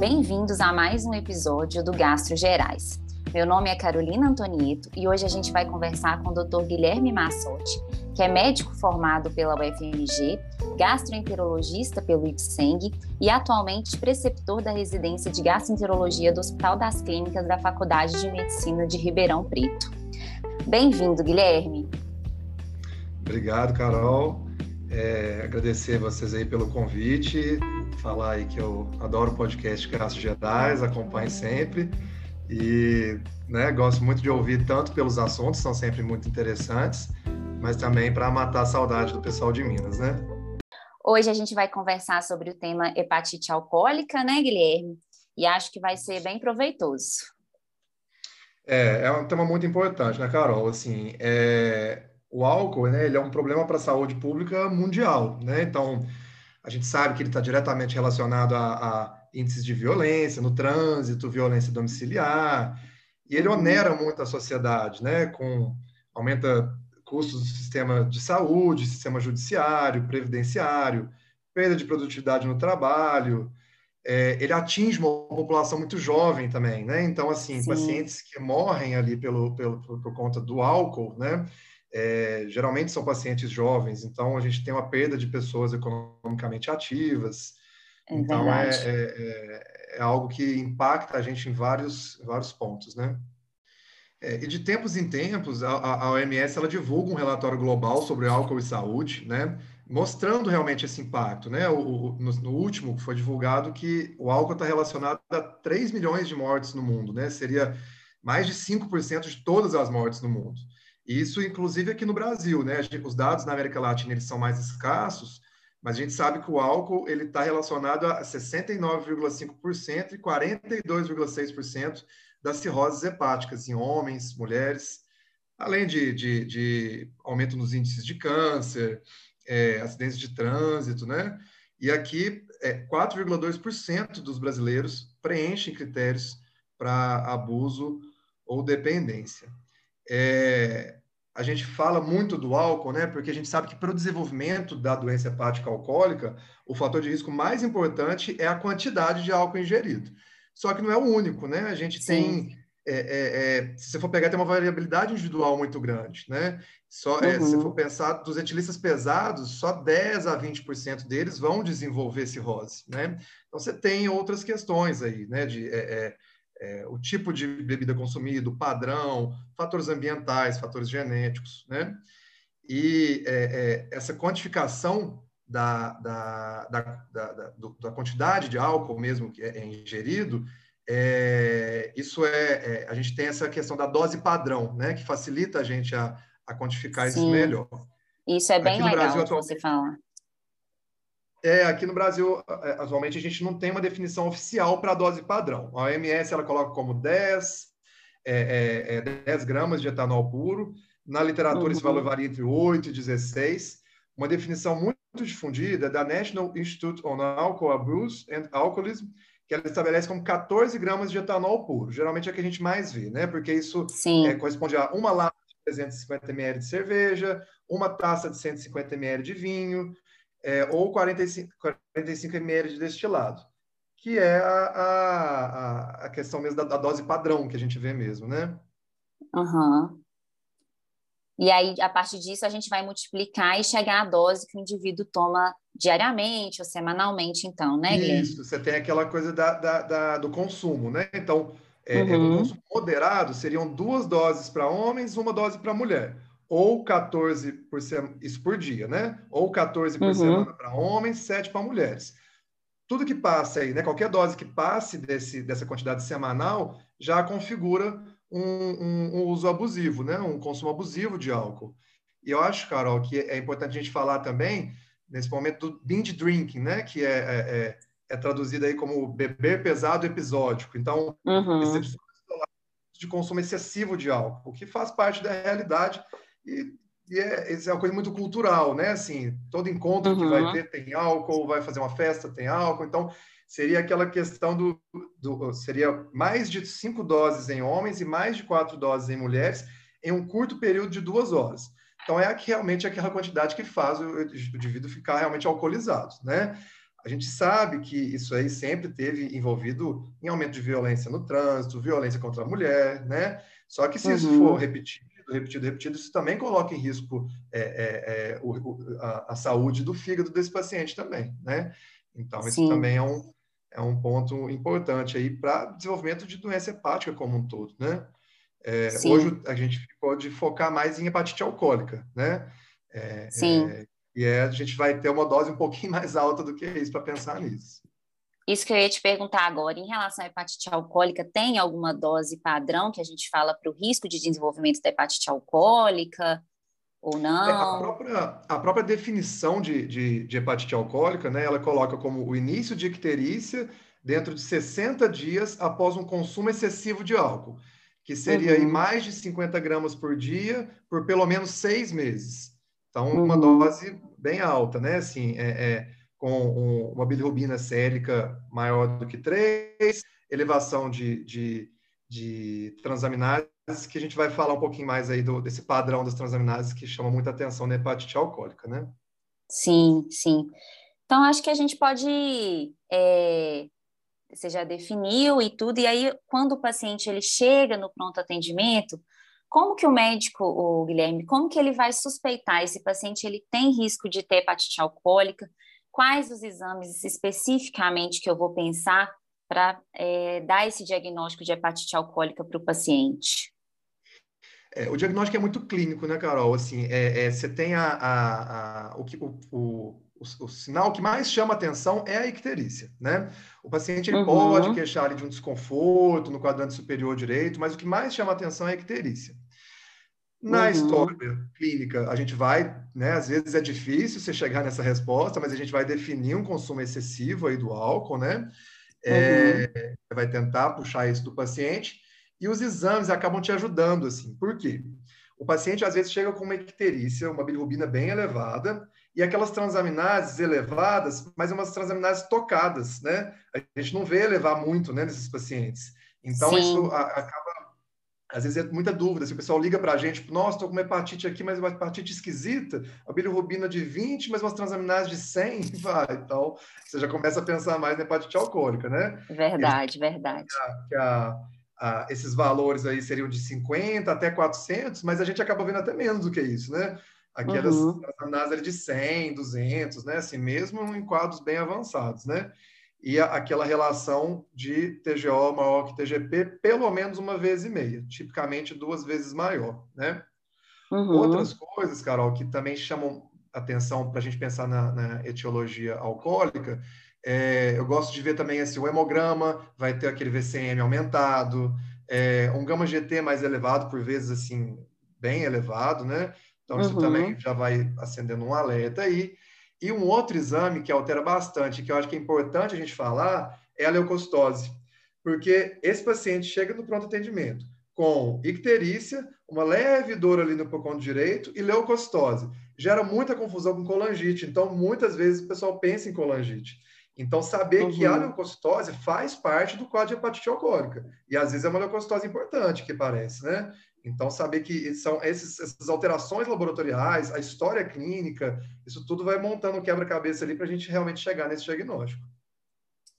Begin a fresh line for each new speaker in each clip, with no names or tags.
Bem-vindos a mais um episódio do Gastro Gerais. Meu nome é Carolina Antonieto e hoje a gente vai conversar com o Dr. Guilherme Massotti, que é médico formado pela UFMG, gastroenterologista pelo IPSENG e atualmente preceptor da residência de gastroenterologia do Hospital das Clínicas da Faculdade de Medicina de Ribeirão Preto. Bem-vindo, Guilherme.
Obrigado, Carol. É, agradecer vocês aí pelo convite, falar aí que eu adoro o podcast Graças Gerais, acompanho sempre e né, gosto muito de ouvir tanto pelos assuntos, são sempre muito interessantes, mas também para matar a saudade do pessoal de Minas, né?
Hoje a gente vai conversar sobre o tema hepatite alcoólica, né, Guilherme? E acho que vai ser bem proveitoso.
É, é um tema muito importante, né, Carol? Assim, é, o álcool, né, ele é um problema para a saúde pública mundial, né? Então, a gente sabe que ele está diretamente relacionado a, a, índices de violência no trânsito, violência domiciliar, e ele onera muito a sociedade, né? Com aumenta custos do sistema de saúde, sistema judiciário, previdenciário, perda de produtividade no trabalho. É, ele atinge uma população muito jovem também, né? Então, assim, Sim. pacientes que morrem ali pelo, pelo, por, por conta do álcool, né? É, geralmente são pacientes jovens, então a gente tem uma perda de pessoas economicamente ativas. É então é, é, é, é, algo que impacta a gente em vários, vários pontos, né? É, e de tempos em tempos, a, a OMS ela divulga um relatório global sobre álcool e saúde, né? Mostrando realmente esse impacto, né? O, o no, no, último foi divulgado que o álcool está relacionado a 3 milhões de mortes no mundo, né? Seria mais de 5% de todas as mortes no mundo. Isso, inclusive, aqui no Brasil, né? Os dados na América Latina eles são mais escassos, mas a gente sabe que o álcool ele está relacionado a 69,5% e 42,6% das cirroses hepáticas em homens, mulheres, além de, de, de aumento nos índices de câncer, é, acidentes de trânsito, né? E aqui, é, 4,2% dos brasileiros preenchem critérios para abuso ou dependência. É, a gente fala muito do álcool, né? Porque a gente sabe que para o desenvolvimento da doença hepática alcoólica, o fator de risco mais importante é a quantidade de álcool ingerido. Só que não é o único, né? A gente Sim. tem, é, é, é, se você for pegar, tem uma variabilidade individual muito grande, né? Só, uhum. se for pensar dos etilistas pesados, só 10 a 20% deles vão desenvolver cirrose, né? Então você tem outras questões aí, né? De, é, é, é, o tipo de bebida consumida, o padrão, fatores ambientais, fatores genéticos, né? E é, é, essa quantificação da, da, da, da, da, quantidade de álcool mesmo que é, é ingerido, é, isso é, a gente tem essa questão da dose padrão, né? Que facilita a gente a, a quantificar Sim. isso melhor.
Isso é bem Aqui legal Brasil, você fala.
É, aqui no Brasil, é, atualmente, a gente não tem uma definição oficial para a dose padrão. A OMS ela coloca como 10, é, é, 10 é, gramas de etanol puro. Na literatura, uhum. esse valor varia entre 8 e 16. Uma definição muito difundida é da National Institute on Alcohol Abuse and Alcoholism, que ela estabelece como 14 gramas de etanol puro. Geralmente é o que a gente mais vê, né? Porque isso é, corresponde a uma lata de 350 ml de cerveja, uma taça de 150 ml de vinho, é, ou 45, 45 ml de destilado, que é a, a, a questão mesmo da, da, dose padrão que a gente vê mesmo, né?
Uhum. E aí, a partir disso, a gente vai multiplicar e chegar à dose que o indivíduo toma diariamente ou semanalmente, então, né,
Guilherme? Isso, você tem aquela coisa da, da, da do consumo, né? Então, é, uhum. é, o consumo moderado seriam duas doses para homens, uma dose para mulher ou 14 por semana, isso por dia, né? Ou 14 por uhum. semana para homens, 7 para mulheres. Tudo que passa aí, né? Qualquer dose que passe desse, dessa quantidade semanal já configura um, um, um, uso abusivo, né? Um consumo abusivo de álcool. E eu acho, Carol, que é importante a gente falar também nesse momento do binge drinking, né? Que é, é, é, é traduzido aí como beber pesado episódico. Então, uhum. de consumo excessivo de álcool, que faz parte da realidade e, e é, isso é uma coisa muito cultural, né? Assim, todo encontro uhum. que vai uhum. ter tem álcool, vai fazer uma festa tem álcool, então seria aquela questão do, do, seria mais de cinco doses em homens e mais de quatro doses em mulheres em um curto período de duas horas. Então é realmente aquela quantidade que faz o, o indivíduo ficar realmente alcoolizado, né? A gente sabe que isso aí sempre teve envolvido em aumento de violência no trânsito, violência contra a mulher, né? Só que se uhum. isso for repetido, repetido, repetido, isso também coloca em risco é, é, é, o, a, a, saúde do fígado desse paciente também, né? Então, isso Sim. também é um, é um ponto importante aí para desenvolvimento de doença hepática como um todo, né? É, hoje a gente pode focar mais em hepatite alcoólica, né? É, Sim. É, e a gente vai ter uma dose um pouquinho mais alta do que isso para pensar nisso.
Isso que eu ia te perguntar agora, em relação à hepatite alcoólica, tem alguma dose padrão que a gente fala para o risco de desenvolvimento da hepatite alcoólica ou não? É,
a, própria, a própria definição de, de, de, hepatite alcoólica, né, ela coloca como o início de icterícia dentro de 60 dias após um consumo excessivo de álcool, que seria uhum. mais de 50 gramas por dia por pelo menos seis meses. Então, uma uhum. dose bem alta, né? Assim, é, é com uma bilirrubina sérica maior do que 3, elevação de, de, de transaminases, que a gente vai falar um pouquinho mais aí do, desse padrão das transaminases que chama muita atenção na hepatite alcoólica, né?
Sim, sim. Então, acho que a gente pode. É, você já definiu e tudo, e aí, quando o paciente ele chega no pronto atendimento, como que o médico, o Guilherme, como que ele vai suspeitar esse paciente ele tem risco de ter hepatite alcoólica? Quais os exames especificamente que eu vou pensar para é, dar esse diagnóstico de hepatite alcoólica para o paciente?
É, o diagnóstico é muito clínico, né, Carol? Assim, é, é você tem a, a, a o, que, o, o, o, sinal que mais chama atenção é a icterícia, né? O paciente ele uhum. pode queixar de um desconforto no quadrante superior direito, mas o que mais chama atenção é a icterícia. Na uhum. história clínica, a gente vai, né, às vezes é difícil você chegar nessa resposta, mas a gente vai definir um consumo excessivo aí do álcool, né? É, uhum. Vai tentar puxar isso do paciente e os exames acabam te ajudando, assim. Por quê? O paciente às vezes chega com uma icterícia, uma bilirrubina bem elevada, e aquelas transaminases elevadas, mas umas transaminases tocadas, né? A gente não vê elevar muito, né, nesses pacientes. Então, Sim. isso acaba às vezes é muita dúvida. Se o pessoal liga para a gente, tipo, nossa, estou com uma hepatite aqui, mas uma hepatite esquisita, a bilirrubina de 20, mas umas transaminases de 100, vai. Então, você já começa a pensar mais na hepatite alcoólica, né?
Verdade, Eles, verdade.
Que, a, que a, a, esses valores aí seriam de 50 até 400, mas a gente acaba vendo até menos do que isso, né? Aquelas uhum. transaminases de 100, 200, né? Assim, mesmo em quadros bem avançados, né? E aquela relação de TGO maior que TGP pelo menos uma vez e meia, tipicamente duas vezes maior, né? Uhum. Outras coisas, Carol, que também chamam atenção para a gente pensar na, na etiologia alcoólica, é, eu gosto de ver também assim, o hemograma vai ter aquele VCM aumentado, é, um gama GT mais elevado, por vezes assim, bem elevado, né? Então, uhum. isso também já vai acendendo um alerta aí. E um outro exame que altera bastante, que eu acho que é importante a gente falar, é a leucocitose. Porque esse paciente chega no pronto atendimento com icterícia, uma leve dor ali no pulmão direito e leucocitose. Gera muita confusão com colangite. Então, muitas vezes o pessoal pensa em colangite. Então, saber uhum. que a uhum. leucocitose faz parte do quadro de hepatite alcoólica. E às vezes é uma leucocitose importante, que parece, né? Então, saber que são esses, essas alterações laboratoriais, a história clínica, isso tudo vai montando um quebra-cabeça ali para a gente realmente chegar nesse diagnóstico.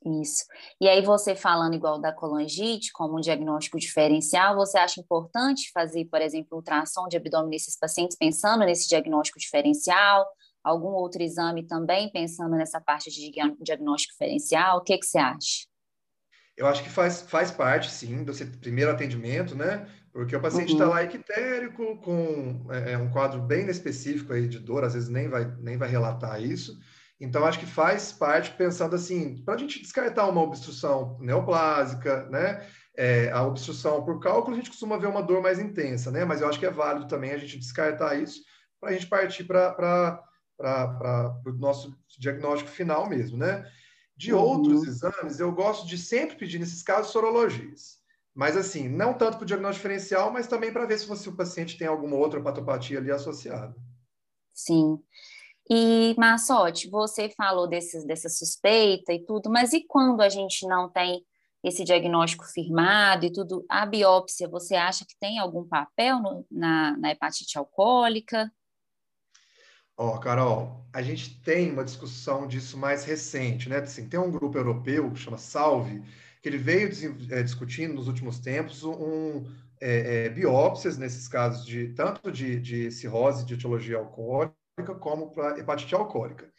Isso. E aí, você falando igual da colangite, como um diagnóstico diferencial, você acha importante fazer, por exemplo, ultrassom de abdômen nesses pacientes, pensando nesse diagnóstico diferencial? Algum outro exame também, pensando nessa parte de diagnóstico diferencial? O que, que você acha?
Eu acho que faz, faz parte, sim, do primeiro atendimento, né? Porque o paciente está uhum. lá ictérico, com é, é, um quadro bem específico aí de dor, às vezes nem vai, nem vai relatar isso. Então, acho que faz parte pensando assim, para a gente descartar uma obstrução neoplásica, né? É, a obstrução por cálculo, a gente costuma ver uma dor mais intensa, né? Mas eu acho que é válido também a gente descartar isso para a gente partir para o nosso diagnóstico final mesmo, né? De uhum. outros exames, eu gosto de sempre pedir, nesses casos, sorologias. Mas, assim, não tanto para o diagnóstico diferencial, mas também para ver se você, o paciente tem alguma outra patopatia ali associada.
Sim. E, Massote, você falou desses, dessa suspeita e tudo, mas e quando a gente não tem esse diagnóstico firmado e tudo, a biópsia, você acha que tem algum papel no, na, na hepatite alcoólica?
Ó, oh, Carol, a gente tem uma discussão disso mais recente, né? Assim, tem um grupo europeu que chama Salve, que ele veio é, discutindo nos últimos tempos um, é, é, biópsias nesses casos de tanto de, de cirrose de etiologia alcoólica como para hepatite alcoólica.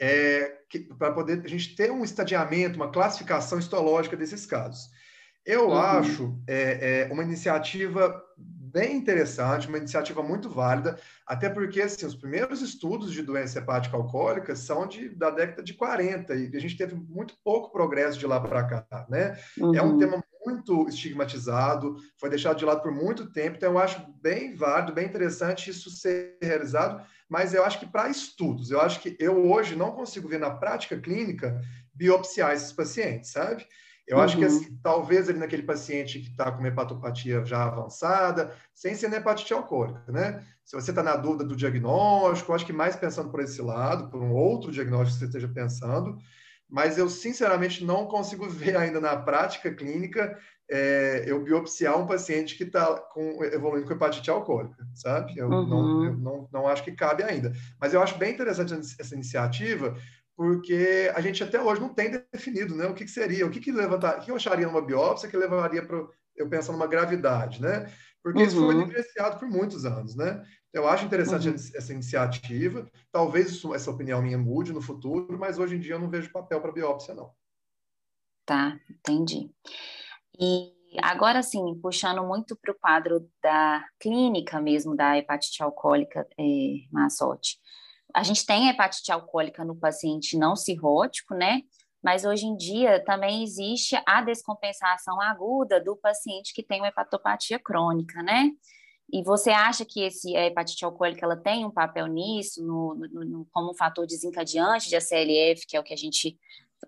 É, para poder a gente ter um estadiamento, uma classificação histológica desses casos. Eu uhum. acho é, é, uma iniciativa bem interessante, uma iniciativa muito válida, até porque assim, os primeiros estudos de doença hepática alcoólica são de, da década de 40 e a gente teve muito pouco progresso de lá para cá, né? Uhum. É um uhum. tema muito estigmatizado, foi deixado de lado por muito tempo, então eu acho bem válido, bem interessante isso ser realizado, mas eu acho que para estudos, eu acho que eu hoje não consigo ver na prática clínica biopsiar esses pacientes, sabe? Eu uhum. acho que, uhum. assim, talvez ali naquele paciente que está com hepatopatia já avançada, sem ser na hepatite alcoólica, né? Se você está na dúvida do diagnóstico, acho que mais pensando por esse lado, por um outro diagnóstico que você esteja pensando, mas eu, sinceramente, não consigo ver ainda na prática clínica é, eu biopsiar um paciente que está evoluindo com hepatite alcoólica, sabe? Eu, uhum. não, eu não, não acho que cabe ainda. Mas eu acho bem interessante essa iniciativa, porque a gente até hoje não tem definido né, o que, que seria, o que, que levantar, o que eu acharia numa biópsia que levaria para eu pensar numa gravidade, né? Porque uhum. isso foi negligenciado por muitos anos, né? Eu acho interessante uhum. essa iniciativa. Talvez isso, essa opinião minha mude no futuro, mas hoje em dia eu não vejo papel para biópsia, não.
Tá, entendi. E agora, sim, puxando muito para o quadro da clínica mesmo da hepatite alcoólica é, Massote. A gente tem hepatite alcoólica no paciente não cirrótico, né? Mas hoje em dia também existe a descompensação aguda do paciente que tem uma hepatopatia crônica, né? E você acha que esse, a hepatite alcoólica ela tem um papel nisso, no, no, no, como um fator desencadeante de ACLF, que é o que a gente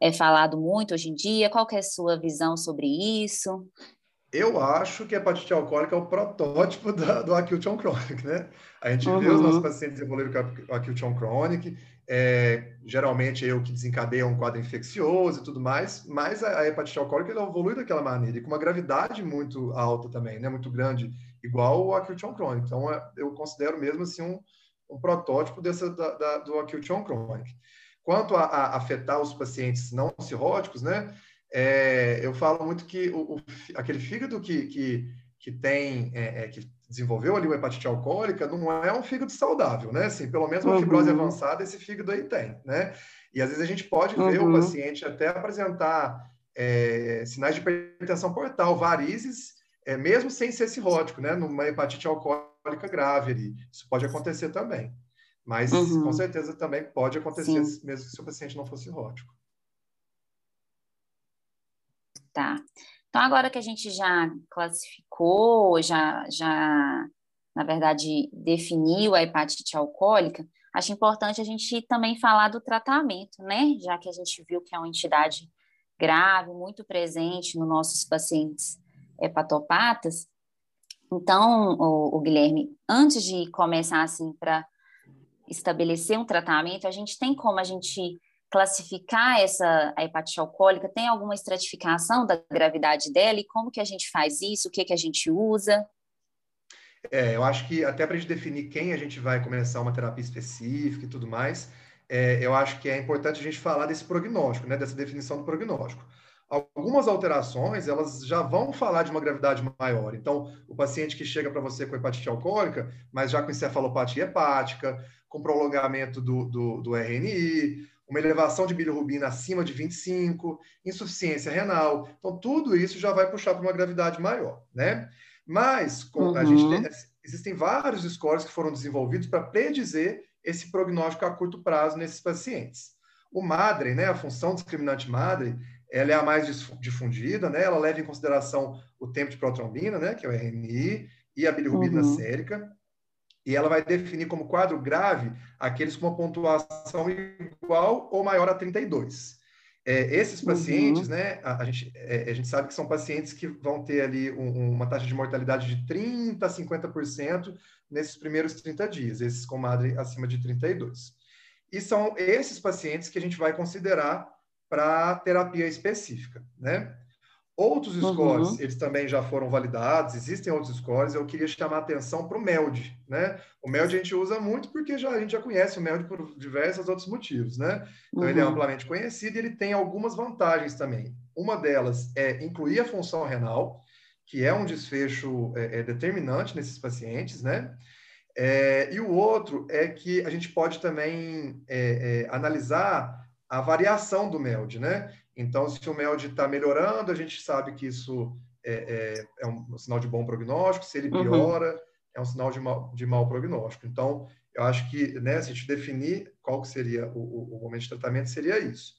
é falado muito hoje em dia? Qual é a sua visão sobre isso?
Eu acho que a hepatite alcoólica é o protótipo da, do acute on chronic, né? A gente uhum. vê os nossos pacientes evoluírem com a acute on chronic, é, geralmente é o que desencadeia um quadro infeccioso e tudo mais, mas a, a hepatite alcoólica ela evolui daquela maneira, e com uma gravidade muito alta também, né? Muito grande, igual o acute on chronic. Então, é, eu considero mesmo assim um, um protótipo dessa, da, da, do acute on chronic. Quanto a, a afetar os pacientes não cirróticos, né? É, eu falo muito que o, o, aquele fígado que, que, que tem, é, é, que desenvolveu ali o hepatite alcoólica, não é um fígado saudável, né? Assim, pelo menos uma uhum. fibrose avançada esse fígado aí tem, né? E às vezes a gente pode uhum. ver o uhum. paciente até apresentar é, sinais de hipertensão portal, varizes, é, mesmo sem ser cirrótico, né? Numa hepatite alcoólica grave ali. Isso pode acontecer também. Mas uhum. com certeza também pode acontecer Sim. mesmo se o paciente não fosse cirrótico.
Tá. Então, agora que a gente já classificou, já, já na verdade, definiu a hepatite alcoólica, acho importante a gente também falar do tratamento, né? Já que a gente viu que é uma entidade grave, muito presente nos nossos pacientes hepatopatas. Então, o, o Guilherme, antes de começar assim para estabelecer um tratamento, a gente tem como a gente classificar essa a hepatite alcoólica? Tem alguma estratificação da gravidade dela e como que a gente faz isso? O que que a gente usa?
É, eu acho que até para a gente definir quem a gente vai começar uma terapia específica e tudo mais, é, eu acho que é importante a gente falar desse prognóstico, né, dessa definição do prognóstico. Algumas alterações, elas já vão falar de uma gravidade maior. Então, o paciente que chega para você com hepatite alcoólica, mas já com encefalopatia hepática, com prolongamento do, do, do RNI, uma elevação de bilirrubina acima de 25, insuficiência renal. Então, tudo isso já vai puxar para uma gravidade maior, né? Mas uhum. a gente tem, existem vários scores que foram desenvolvidos para predizer esse prognóstico a curto prazo nesses pacientes. O MADRE, né, a função discriminante MADRE, ela é a mais difundida, né? Ela leva em consideração o tempo de protrombina, né, que é o RNI, e a bilirrubina uhum. sérica e ela vai definir como quadro grave aqueles com uma pontuação igual ou maior a 32. É, esses uhum. pacientes, uhum. né, a, a gente, é, a gente sabe que são pacientes que vão ter ali um, uma taxa de mortalidade de 30% a 50% nesses primeiros 30 dias, esses com madre acima de 32. E são esses pacientes que a gente vai considerar para terapia específica, né? Outros uhum. scores, eles também já foram validados, existem outros scores, eu queria chamar a atenção para o MELD, né? O MELD a gente usa muito porque já, a gente já conhece o MELD por diversos outros motivos, né? Então, uhum. ele é uhum. amplamente conhecido e ele tem algumas vantagens também. Uma delas é incluir a função renal, que é um desfecho é, é determinante nesses pacientes, né? É, e o outro é que a gente pode também é, é, analisar a variação do MELD, né? Então, se o MELD está melhorando, a gente sabe que isso é, é, é, um sinal de bom prognóstico. Se ele uhum. piora, uhum. é um sinal de mau, de mau prognóstico. Então, eu acho que, né, se a gente definir qual que seria o, o momento de tratamento, seria isso.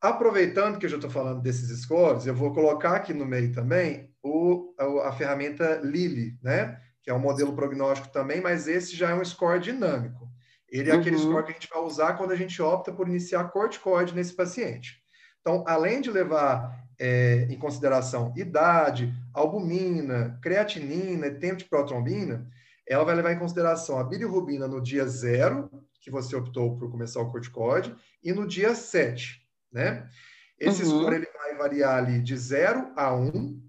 Aproveitando que eu já estou falando desses scores, eu vou colocar aqui no meio também o, a, a ferramenta Lilly, né? que é um modelo prognóstico também, mas esse já é um score dinâmico. Ele é uhum. aquele score que a gente vai usar quando a gente opta por iniciar corticoide nesse paciente. Então, além de levar é, em consideração idade, albumina, creatinina e tempo de protrombina, ela vai levar em consideração a bilirrubina no dia zero, que você optou por começar o corticoide, e no dia 7, né? Esse uhum. score ele vai variar ali de 0 a 1,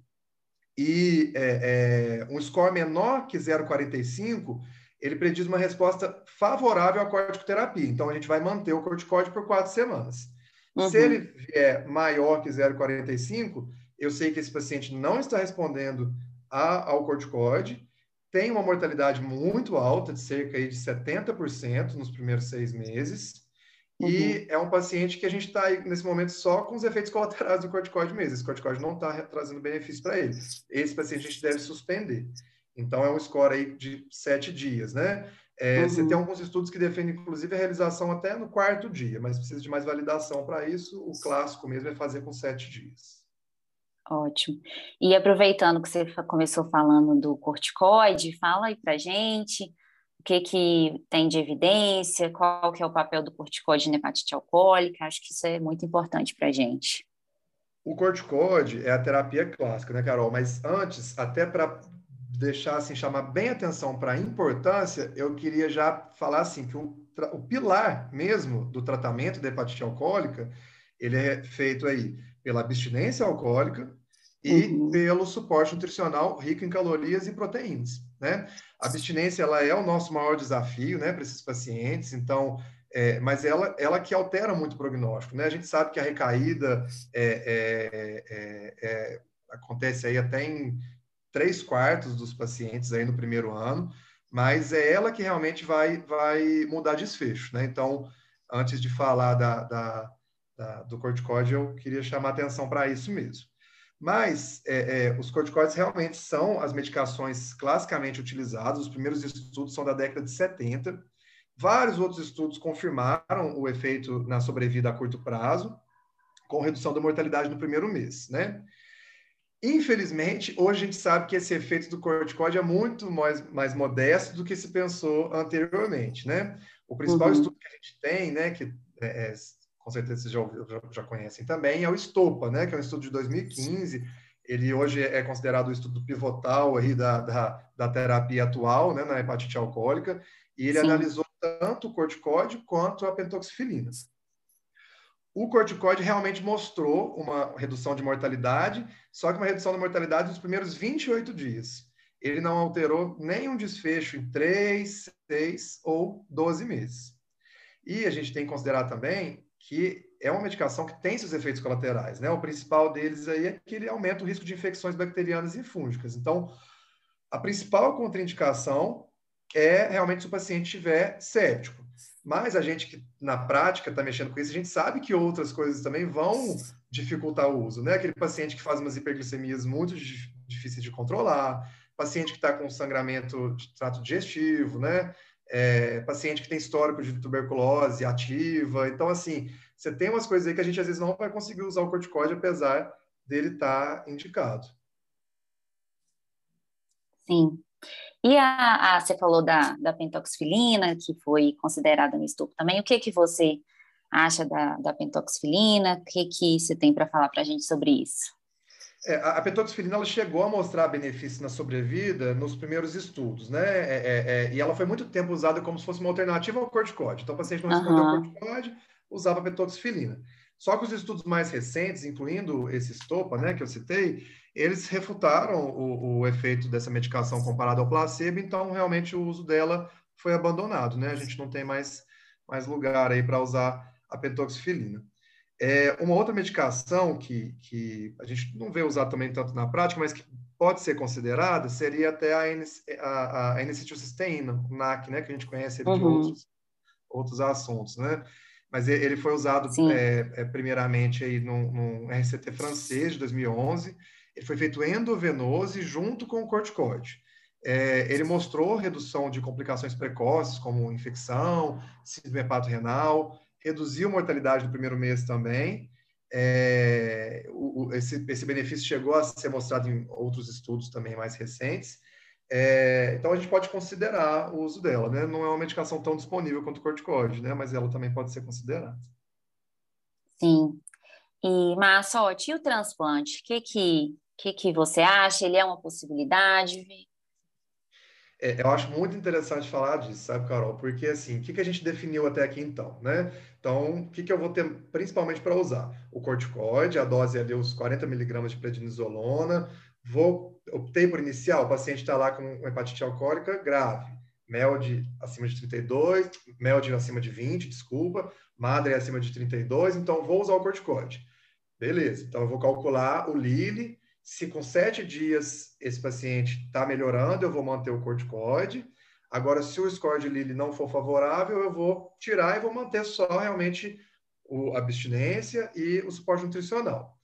e é, é, um score menor que 0,45, ele prediz uma resposta favorável à corticoterapia. Então, a gente vai manter o corticoide por quatro semanas. Uhum. Se ele vier maior que 0,45, eu sei que esse paciente não está respondendo a, ao corticoide, tem uma mortalidade muito alta, de cerca de 70% nos primeiros seis meses, uhum. e é um paciente que a gente está nesse momento só com os efeitos colaterais do corticoide mesmo. Esse corticoide não está trazendo benefício para ele. Esse paciente a gente deve suspender. Então, é um score aí de sete dias, né? É, uhum. Você tem alguns estudos que defendem, inclusive, a realização até no quarto dia, mas precisa de mais validação para isso. O clássico mesmo é fazer com sete dias.
Ótimo. E aproveitando que você começou falando do corticoide, fala aí para gente o que, que tem de evidência, qual que é o papel do corticoide na hepatite alcoólica. Acho que isso é muito importante para a gente.
O corticoide é a terapia clássica, né, Carol? Mas antes, até para deixar assim chamar bem atenção para a importância, eu queria já falar assim que o, o pilar mesmo do tratamento da hepatite alcoólica, ele é feito aí pela abstinência alcoólica e uhum. pelo suporte nutricional rico em calorias e proteínas, né? A abstinência ela é o nosso maior desafio, né, para esses pacientes. Então, é, mas ela, ela que altera muito o prognóstico, né? A gente sabe que a recaída é, é, é, é acontece aí até em três quartos dos pacientes aí no primeiro ano, mas é ela que realmente vai, vai mudar desfecho, né? Então, antes de falar da, da, da do corticóide, eu queria chamar atenção para isso mesmo. Mas é, é, os corticoides realmente são as medicações classicamente utilizadas, os primeiros estudos são da década de 70. Vários outros estudos confirmaram o efeito na sobrevida a curto prazo, com redução da mortalidade no primeiro mês, né? Infelizmente, hoje a gente sabe que esse efeito do corticoide é muito mais, mais modesto do que se pensou anteriormente, né? O principal uhum. estudo que a gente tem, né, que é, é, com certeza vocês já, já, já, conhecem também, é o STOPA, né, que é um estudo de 2015. Ele hoje é considerado o estudo pivotal aí da, da, da terapia atual, né, na hepatite alcoólica, e ele Sim. analisou tanto o corticoide quanto a pentoxifilina. O corticoide realmente mostrou uma redução de mortalidade, só que uma redução da mortalidade nos primeiros 28 dias. Ele não alterou nenhum desfecho em 3, 6 ou 12 meses. E a gente tem que considerar também que é uma medicação que tem seus efeitos colaterais, né? O principal deles aí é que ele aumenta o risco de infecções bacterianas e fúngicas. Então, a principal contraindicação é realmente se o paciente estiver séptico. Mas a gente que na prática está mexendo com isso, a gente sabe que outras coisas também vão dificultar o uso, né? Aquele paciente que faz umas hiperglicemias muito difíceis de controlar, paciente que está com sangramento de trato digestivo, né? É, paciente que tem histórico de tuberculose ativa. Então, assim, você tem umas coisas aí que a gente às vezes não vai conseguir usar o corticóide, apesar dele estar tá indicado.
Sim. E a, a, você falou da, da pentoxifilina, que foi considerada no estupro também. O que que você acha da, da pentoxifilina? O que que você tem para falar para a gente sobre isso?
É, a, pentoxifilina ela chegou a mostrar benefícios na sobrevida nos primeiros estudos, né? É, é, é, e ela foi muito tempo usada como se fosse uma alternativa ao corticóide. Então, o paciente não respondeu uhum. ao corticóide, usava a pentoxifilina. Só que os estudos mais recentes, incluindo esse STOPA, né, que eu citei, eles refutaram o, o efeito dessa medicação comparado ao placebo, então realmente o uso dela foi abandonado, né? A gente não tem mais, mais lugar aí para usar a pentoxifilina. É, uma outra medicação que, que a gente não vê usar também tanto na prática, mas que pode ser considerada, seria até a, a, a N-acetilcisteína, o NAC, né? Que a gente conhece uhum. de outros, outros assuntos, né? Mas ele foi usado é, primeiramente aí num, num RCT francês de 2011, ele foi feito endovenoso junto com o corticoide. É, ele mostrou redução de complicações precoces, como infecção, síndrome hepato-renal, reduziu mortalidade no primeiro mês também. É, o, esse, esse, benefício chegou a ser mostrado em outros estudos também mais recentes. É, então, a gente pode considerar o uso dela, né? Não é uma medicação tão disponível quanto o corticoide, né? Mas ela também pode ser considerada.
Sim. E, Massote, e o transplante? O que que que, que você acha? Ele é uma possibilidade?
É, eu acho muito interessante falar disso, sabe, Carol? Porque, assim, o que, que a gente definiu até aqui, então, né? Então, o que, que eu vou ter principalmente para usar? O corticoide, a dose é de uns 40 miligramas de prednisolona. Vou, optei por inicial, o paciente está lá com hepatite alcoólica grave. MELD acima de 32, MELD acima de 20, desculpa. Madre acima de 32, então vou usar o corticoide. Beleza, então eu vou calcular o Lili, se com sete dias esse paciente está melhorando, eu vou manter o corticoide. Agora, se o score de Lilly não for favorável, eu vou tirar e vou manter só realmente a abstinência e o suporte nutricional.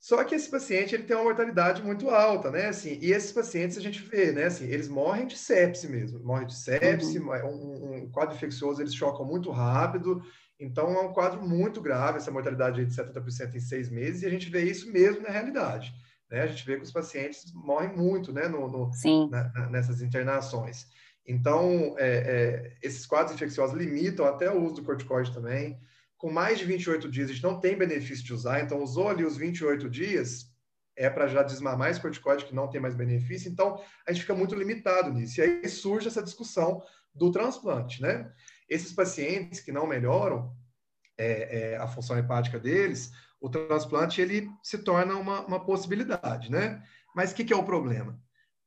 Só que esse paciente ele tem uma mortalidade muito alta, né? Assim, e esses pacientes a gente vê, né? Assim, eles morrem de sepse mesmo, morrem de sepse, uhum. um, um, quadro infeccioso, eles chocam muito rápido. Então, é um quadro muito grave, essa mortalidade de 70% em seis meses, e a gente vê isso mesmo na realidade. Né? A gente vê que os pacientes morrem muito né, no, no na, nessas internações. Então, é, é, esses quadros infecciosos limitam até o uso do corticoide também. Com mais de 28 dias, a gente não tem benefício de usar, então usou ali os 28 dias, é para já desmamar esse corticoide que não tem mais benefício, então a gente fica muito limitado nisso. E aí surge essa discussão do transplante, né? Esses pacientes que não melhoram é, é, a função hepática deles, o transplante ele se torna uma, uma possibilidade, né? Mas o que, que, é o problema?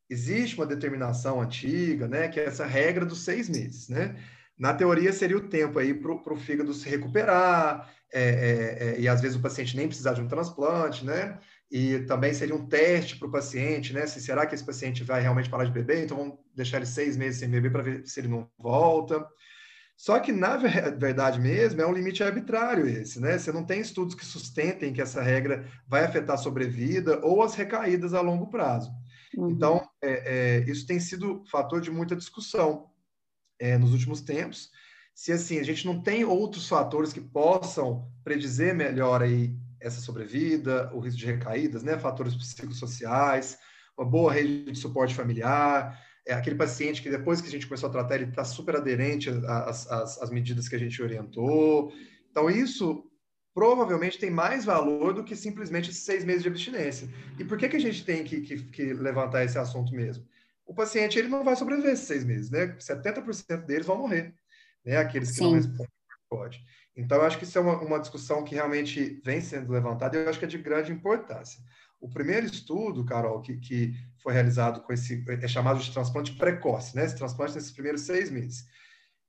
Existe uma determinação antiga, né? Que é essa regra dos seis meses, né? Na teoria seria o tempo aí para o fígado se recuperar, é, é, é, e às vezes o paciente nem precisar de um transplante, né? E também seria um teste para o paciente, né? Se será que esse paciente vai realmente parar de beber? Então vamos deixar ele seis meses sem beber para ver se ele não volta. Só que, na verdade mesmo, é um limite arbitrário esse, né? Você não tem estudos que sustentem que essa regra vai afetar a sobrevida ou as recaídas a longo prazo. Uhum. Então, é, é, isso tem sido fator de muita discussão é, nos últimos tempos. Se, assim, a gente não tem outros fatores que possam predizer melhor aí essa sobrevida, o risco de recaídas, né? Fatores psicossociais, uma boa rede de suporte familiar, é aquele paciente que depois que a gente começou a tratar, ele está super aderente às, às, às, medidas que a gente orientou. Então, isso provavelmente tem mais valor do que simplesmente seis meses de abstinência. E por que, que a gente tem que, que, que levantar esse assunto mesmo? O paciente ele não vai sobreviver esses seis meses, né? 70% deles vão morrer, né? Aqueles que Sim. não respondem pode. Então, eu acho que isso é uma, uma discussão que realmente vem sendo levantada e eu acho que é de grande importância. O primeiro estudo, Carol, que, que foi realizado com esse, é chamado de transplante precoce, né? Esse transplante nesses primeiros seis meses.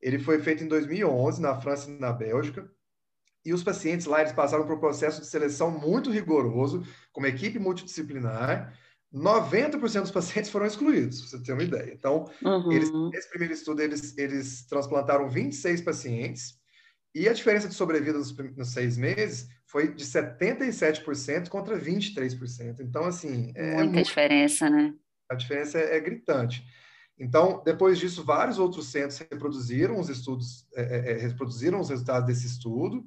Ele foi feito em 2011, na França e na Bélgica, e os pacientes lá, eles passaram por um processo de seleção muito rigoroso, com uma equipe multidisciplinar, 90% dos pacientes foram excluídos, você ter uma ideia. Então, uhum. eles, nesse primeiro estudo, eles, eles transplantaram 26 pacientes, e a diferença de sobrevida nos, nos seis meses foi de 77% contra 23%. Então, assim.
É, Muita muito... diferença, né?
A diferença é, é, gritante. Então, depois disso, vários outros centros reproduziram os estudos, é, é, é reproduziram os resultados desse estudo,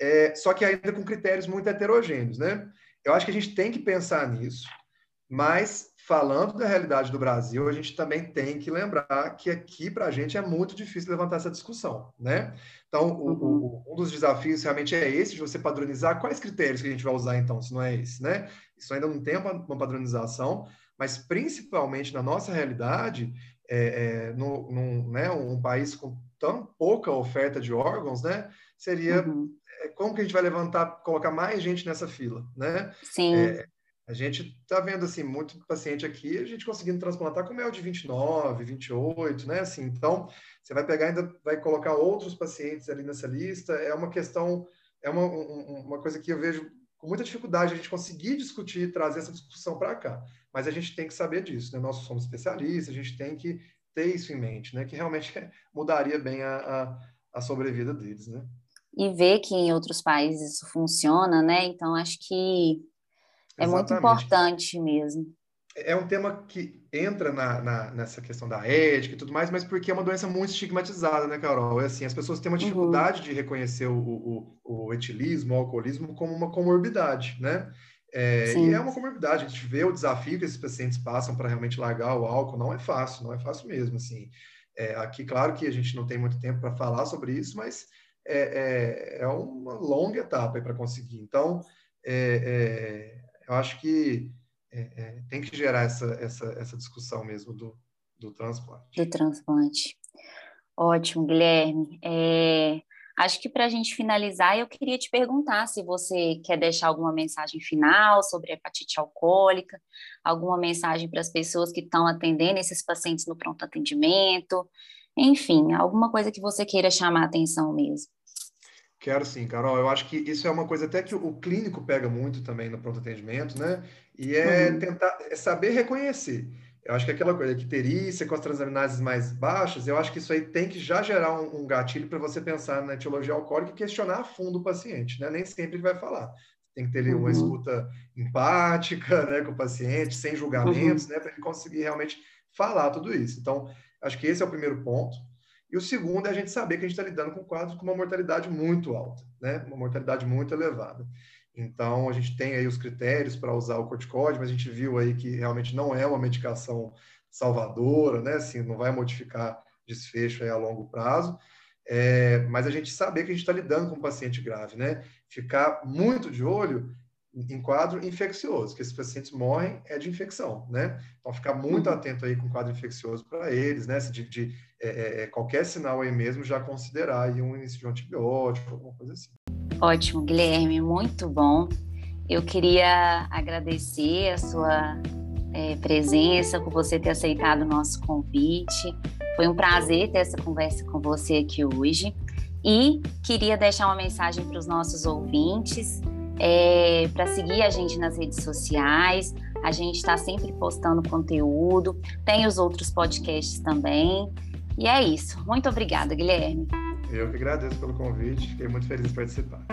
é, só que ainda com critérios muito heterogêneos, né? Eu acho que a gente tem que pensar nisso, mas falando da realidade do Brasil, a gente também tem que lembrar que aqui para a gente é muito difícil levantar essa discussão, né? Então, o, uhum. o, um dos desafios realmente é esse, de você padronizar quais critérios que a gente vai usar, então, se não é esse, né? Isso ainda não tem uma padronização, mas principalmente na nossa realidade, é, é, no, num, né, um país com tão pouca oferta de órgãos, né? seria uhum. É, como que a gente vai levantar, colocar mais gente nessa fila, né?
Sim.
É, a gente está vendo, assim, muito paciente aqui, a gente conseguindo transplantar com mel de 29, 28, né? Assim, então, você vai pegar ainda, vai colocar outros pacientes ali nessa lista, é uma questão, é uma, uma coisa que eu vejo com muita dificuldade a gente conseguir discutir, trazer essa discussão para cá. Mas a gente tem que saber disso, né? Nós somos especialistas, a gente tem que ter isso em mente, né? Que realmente mudaria bem a, a, a sobrevida deles, né?
E ver que em outros países isso funciona, né? Então, acho que é Exatamente. muito importante mesmo.
É um tema que entra na, na, nessa questão da ética e tudo mais, mas porque é uma doença muito estigmatizada, né, Carol? É assim, as pessoas têm uma uhum. dificuldade uhum. de reconhecer o, o, o, etilismo, o alcoolismo como uma comorbidade, né? É, e é uma comorbidade, a gente vê o desafio que esses pacientes passam para realmente largar o álcool, não é fácil, não é fácil mesmo, assim. É, aqui, claro que a gente não tem muito tempo para falar sobre isso, mas é, é, é uma longa etapa para conseguir. Então, é, é eu acho que é, é, tem que gerar essa, essa, essa discussão mesmo do, do transplante.
Do transplante. Ótimo, Guilherme. É, acho que para a gente finalizar, eu queria te perguntar se você quer deixar alguma mensagem final sobre hepatite alcoólica, alguma mensagem para as pessoas que estão atendendo esses pacientes no pronto atendimento, enfim, alguma coisa que você queira chamar a atenção mesmo.
Quero sim, Carol. Eu acho que isso é uma coisa até que o clínico pega muito também no pronto atendimento, né? E é uhum. tentar é saber reconhecer. Eu acho que aquela coisa que terícia com as transaminases mais baixas, eu acho que isso aí tem que já gerar um, um gatilho para você pensar na etiologia alcoólica e questionar a fundo o paciente, né? Nem sempre ele vai falar. Tem que ter ali uma uhum. escuta empática, né, com o paciente, sem julgamentos, uhum. né, para ele conseguir realmente falar tudo isso. Então, acho que esse é o primeiro ponto. E o segundo é a gente saber que a gente está lidando com quadros com uma mortalidade muito alta, né? Uma mortalidade muito elevada. Então, a gente tem aí os critérios para usar o corticóide, mas a gente viu aí que realmente não é uma medicação salvadora, né? Assim, não vai modificar desfecho aí a longo prazo. É, mas a gente saber que a gente está lidando com um paciente grave, né? Ficar muito de olho em quadro infeccioso, que esses pacientes morrem é de infecção, né? Então, ficar muito uhum. atento aí com quadro infeccioso para eles, né? De, de é, é, é, qualquer sinal aí mesmo já considerar aí um início de um antibiótico, alguma coisa assim.
Ótimo, Guilherme, muito bom. Eu queria agradecer a sua é, presença, por você ter aceitado o nosso convite. Foi um prazer ter essa conversa com você aqui hoje. E queria deixar uma mensagem para os nossos ouvintes é, para seguir a gente nas redes sociais. A gente está sempre postando conteúdo, tem os outros podcasts também. E é isso. Muito obrigada, Guilherme.
Eu que agradeço pelo convite, fiquei muito feliz de participar.